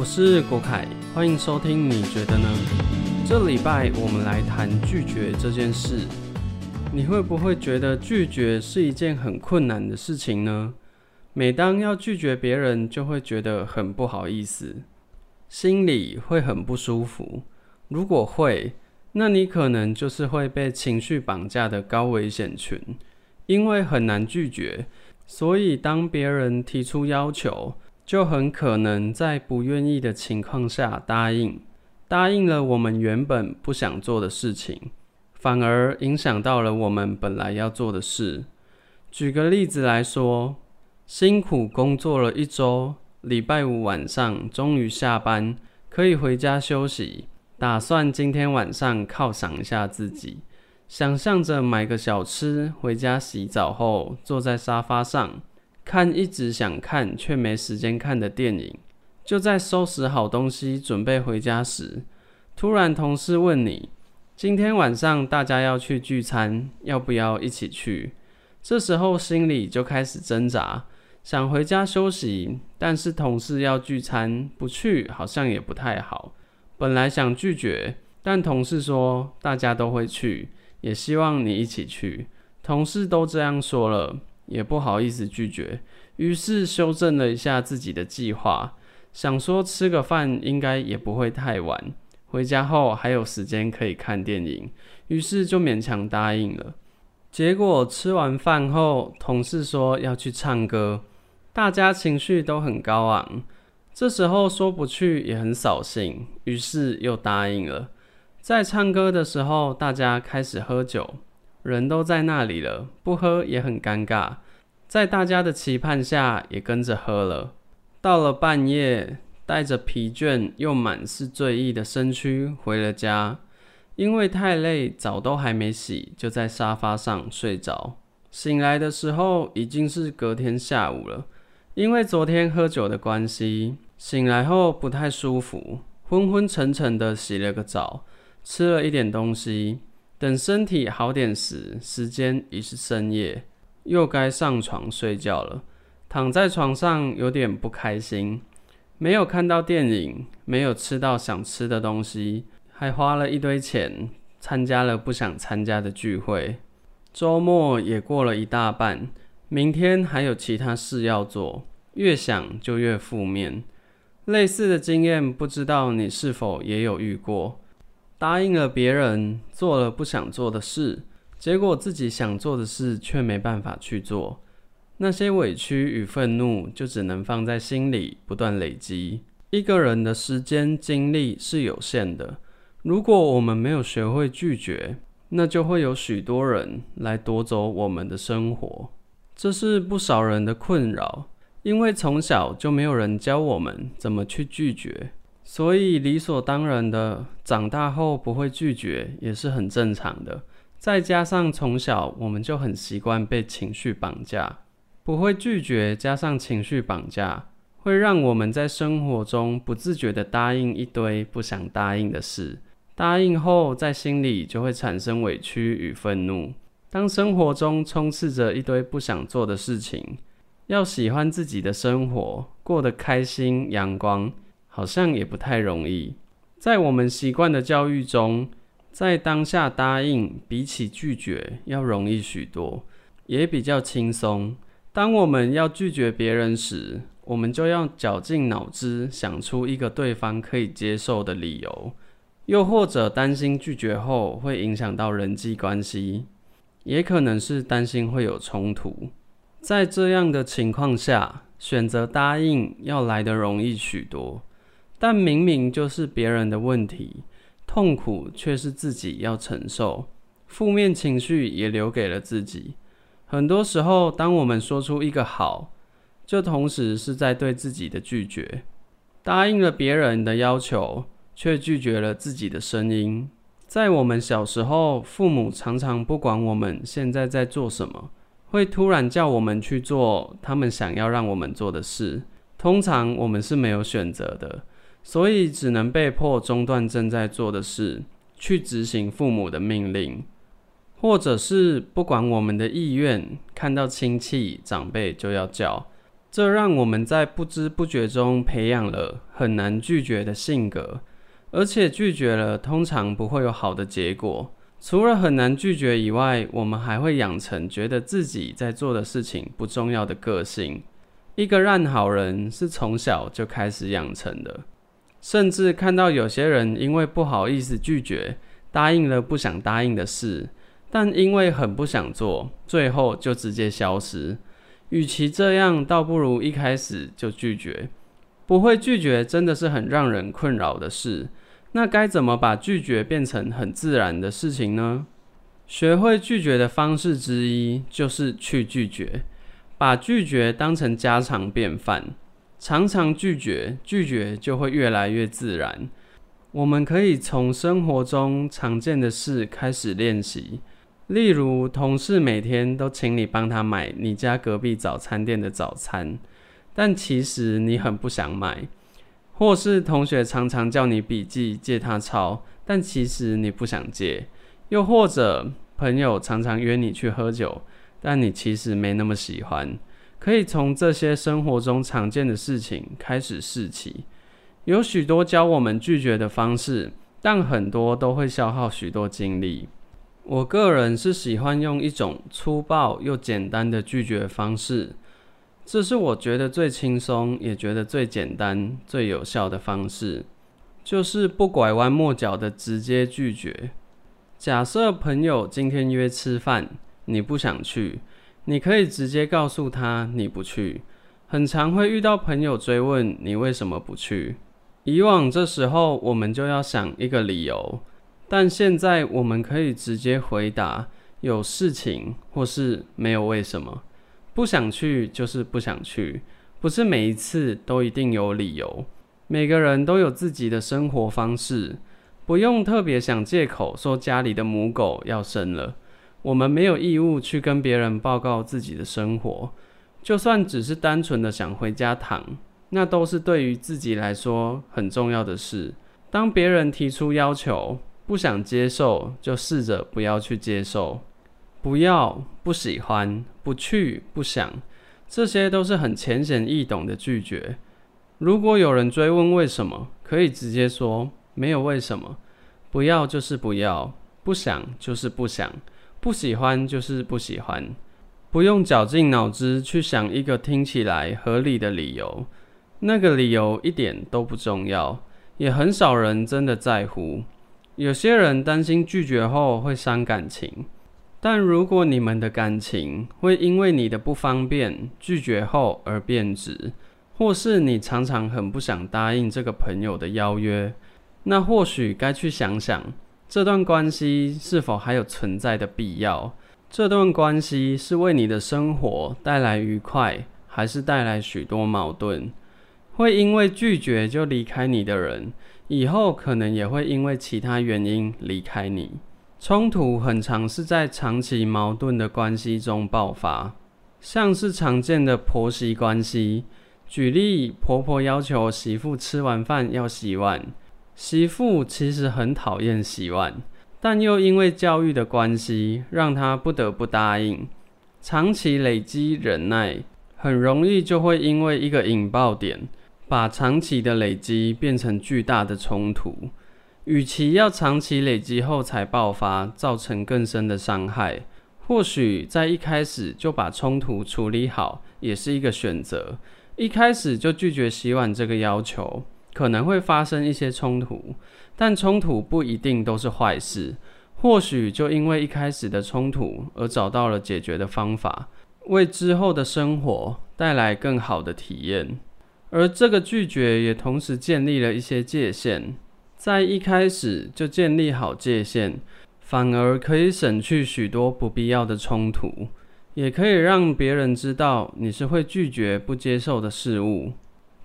我是国凯，欢迎收听。你觉得呢？这礼拜我们来谈拒绝这件事。你会不会觉得拒绝是一件很困难的事情呢？每当要拒绝别人，就会觉得很不好意思，心里会很不舒服。如果会，那你可能就是会被情绪绑架的高危险群，因为很难拒绝，所以当别人提出要求，就很可能在不愿意的情况下答应，答应了我们原本不想做的事情，反而影响到了我们本来要做的事。举个例子来说，辛苦工作了一周，礼拜五晚上终于下班，可以回家休息，打算今天晚上犒赏一下自己，想象着买个小吃，回家洗澡后坐在沙发上。看一直想看却没时间看的电影，就在收拾好东西准备回家时，突然同事问你：“今天晚上大家要去聚餐，要不要一起去？”这时候心里就开始挣扎，想回家休息，但是同事要聚餐，不去好像也不太好。本来想拒绝，但同事说大家都会去，也希望你一起去。同事都这样说了。也不好意思拒绝，于是修正了一下自己的计划，想说吃个饭应该也不会太晚，回家后还有时间可以看电影，于是就勉强答应了。结果吃完饭后，同事说要去唱歌，大家情绪都很高昂，这时候说不去也很扫兴，于是又答应了。在唱歌的时候，大家开始喝酒。人都在那里了，不喝也很尴尬。在大家的期盼下，也跟着喝了。到了半夜，带着疲倦又满是醉意的身躯回了家，因为太累，澡都还没洗，就在沙发上睡着。醒来的时候，已经是隔天下午了。因为昨天喝酒的关系，醒来后不太舒服，昏昏沉沉的，洗了个澡，吃了一点东西。等身体好点时，时间已是深夜，又该上床睡觉了。躺在床上有点不开心，没有看到电影，没有吃到想吃的东西，还花了一堆钱参加了不想参加的聚会。周末也过了一大半，明天还有其他事要做，越想就越负面。类似的经验，不知道你是否也有遇过？答应了别人，做了不想做的事，结果自己想做的事却没办法去做，那些委屈与愤怒就只能放在心里不断累积。一个人的时间精力是有限的，如果我们没有学会拒绝，那就会有许多人来夺走我们的生活，这是不少人的困扰，因为从小就没有人教我们怎么去拒绝。所以理所当然的，长大后不会拒绝也是很正常的。再加上从小我们就很习惯被情绪绑架，不会拒绝加上情绪绑架，会让我们在生活中不自觉的答应一堆不想答应的事。答应后，在心里就会产生委屈与愤怒。当生活中充斥着一堆不想做的事情，要喜欢自己的生活，过得开心阳光。好像也不太容易，在我们习惯的教育中，在当下答应比起拒绝要容易许多，也比较轻松。当我们要拒绝别人时，我们就要绞尽脑汁想出一个对方可以接受的理由，又或者担心拒绝后会影响到人际关系，也可能是担心会有冲突。在这样的情况下，选择答应要来得容易许多。但明明就是别人的问题，痛苦却是自己要承受，负面情绪也留给了自己。很多时候，当我们说出一个好，就同时是在对自己的拒绝。答应了别人的要求，却拒绝了自己的声音。在我们小时候，父母常常不管我们现在在做什么，会突然叫我们去做他们想要让我们做的事。通常我们是没有选择的。所以只能被迫中断正在做的事，去执行父母的命令，或者是不管我们的意愿，看到亲戚长辈就要叫。这让我们在不知不觉中培养了很难拒绝的性格，而且拒绝了通常不会有好的结果。除了很难拒绝以外，我们还会养成觉得自己在做的事情不重要的个性。一个烂好人是从小就开始养成的，甚至看到有些人因为不好意思拒绝，答应了不想答应的事，但因为很不想做，最后就直接消失。与其这样，倒不如一开始就拒绝。不会拒绝真的是很让人困扰的事。那该怎么把拒绝变成很自然的事情呢？学会拒绝的方式之一就是去拒绝。把拒绝当成家常便饭，常常拒绝，拒绝就会越来越自然。我们可以从生活中常见的事开始练习，例如同事每天都请你帮他买你家隔壁早餐店的早餐，但其实你很不想买；或是同学常常叫你笔记借他抄，但其实你不想借；又或者朋友常常约你去喝酒。但你其实没那么喜欢，可以从这些生活中常见的事情开始试起。有许多教我们拒绝的方式，但很多都会消耗许多精力。我个人是喜欢用一种粗暴又简单的拒绝方式，这是我觉得最轻松，也觉得最简单、最有效的方式，就是不拐弯抹角的直接拒绝。假设朋友今天约吃饭。你不想去，你可以直接告诉他你不去。很常会遇到朋友追问你为什么不去。以往这时候我们就要想一个理由，但现在我们可以直接回答有事情或是没有为什么。不想去就是不想去，不是每一次都一定有理由。每个人都有自己的生活方式，不用特别想借口说家里的母狗要生了。我们没有义务去跟别人报告自己的生活，就算只是单纯的想回家躺，那都是对于自己来说很重要的事。当别人提出要求，不想接受，就试着不要去接受。不要、不喜欢、不去、不想，这些都是很浅显易懂的拒绝。如果有人追问为什么，可以直接说没有为什么。不要就是不要，不想就是不想。不喜欢就是不喜欢，不用绞尽脑汁去想一个听起来合理的理由，那个理由一点都不重要，也很少人真的在乎。有些人担心拒绝后会伤感情，但如果你们的感情会因为你的不方便拒绝后而变质，或是你常常很不想答应这个朋友的邀约，那或许该去想想。这段关系是否还有存在的必要？这段关系是为你的生活带来愉快，还是带来许多矛盾？会因为拒绝就离开你的人，以后可能也会因为其他原因离开你。冲突很常是在长期矛盾的关系中爆发，像是常见的婆媳关系。举例，婆婆要求媳妇吃完饭要洗碗。媳妇其实很讨厌洗碗，但又因为教育的关系，让她不得不答应。长期累积忍耐，很容易就会因为一个引爆点，把长期的累积变成巨大的冲突。与其要长期累积后才爆发，造成更深的伤害，或许在一开始就把冲突处理好，也是一个选择。一开始就拒绝洗碗这个要求。可能会发生一些冲突，但冲突不一定都是坏事。或许就因为一开始的冲突而找到了解决的方法，为之后的生活带来更好的体验。而这个拒绝也同时建立了一些界限，在一开始就建立好界限，反而可以省去许多不必要的冲突，也可以让别人知道你是会拒绝不接受的事物。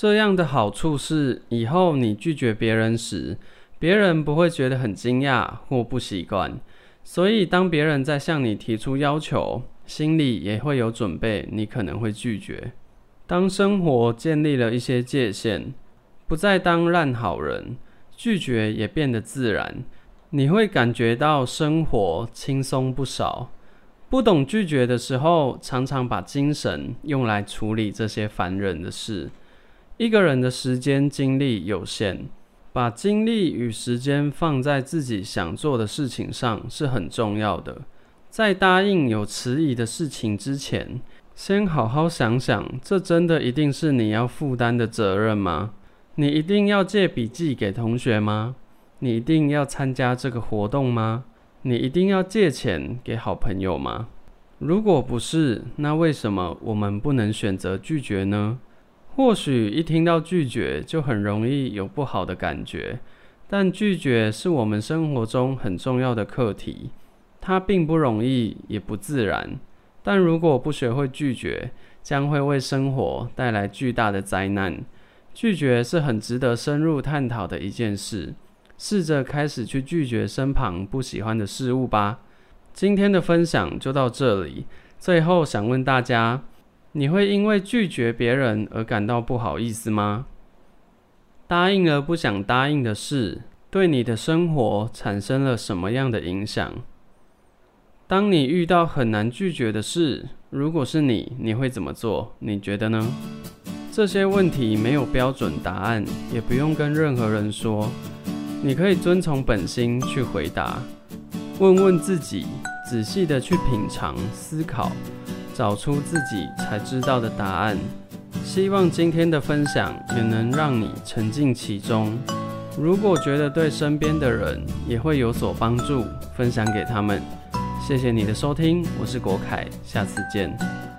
这样的好处是，以后你拒绝别人时，别人不会觉得很惊讶或不习惯。所以，当别人在向你提出要求，心里也会有准备，你可能会拒绝。当生活建立了一些界限，不再当烂好人，拒绝也变得自然。你会感觉到生活轻松不少。不懂拒绝的时候，常常把精神用来处理这些烦人的事。一个人的时间精力有限，把精力与时间放在自己想做的事情上是很重要的。在答应有迟疑的事情之前，先好好想想，这真的一定是你要负担的责任吗？你一定要借笔记给同学吗？你一定要参加这个活动吗？你一定要借钱给好朋友吗？如果不是，那为什么我们不能选择拒绝呢？或许一听到拒绝就很容易有不好的感觉，但拒绝是我们生活中很重要的课题，它并不容易也不自然。但如果不学会拒绝，将会为生活带来巨大的灾难。拒绝是很值得深入探讨的一件事。试着开始去拒绝身旁不喜欢的事物吧。今天的分享就到这里。最后想问大家，你会因为拒绝别人而感到不好意思吗？答应了不想答应的事，对你的生活产生了什么样的影响？当你遇到很难拒绝的事，如果是你，你会怎么做？你觉得呢？这些问题没有标准答案，也不用跟任何人说。你可以遵从本心去回答，问问自己，仔细的去品尝、思考，找出自己才知道的答案。希望今天的分享也能让你沉浸其中。如果觉得对身边的人也会有所帮助，分享给他们。谢谢你的收听，我是国凯，下次见。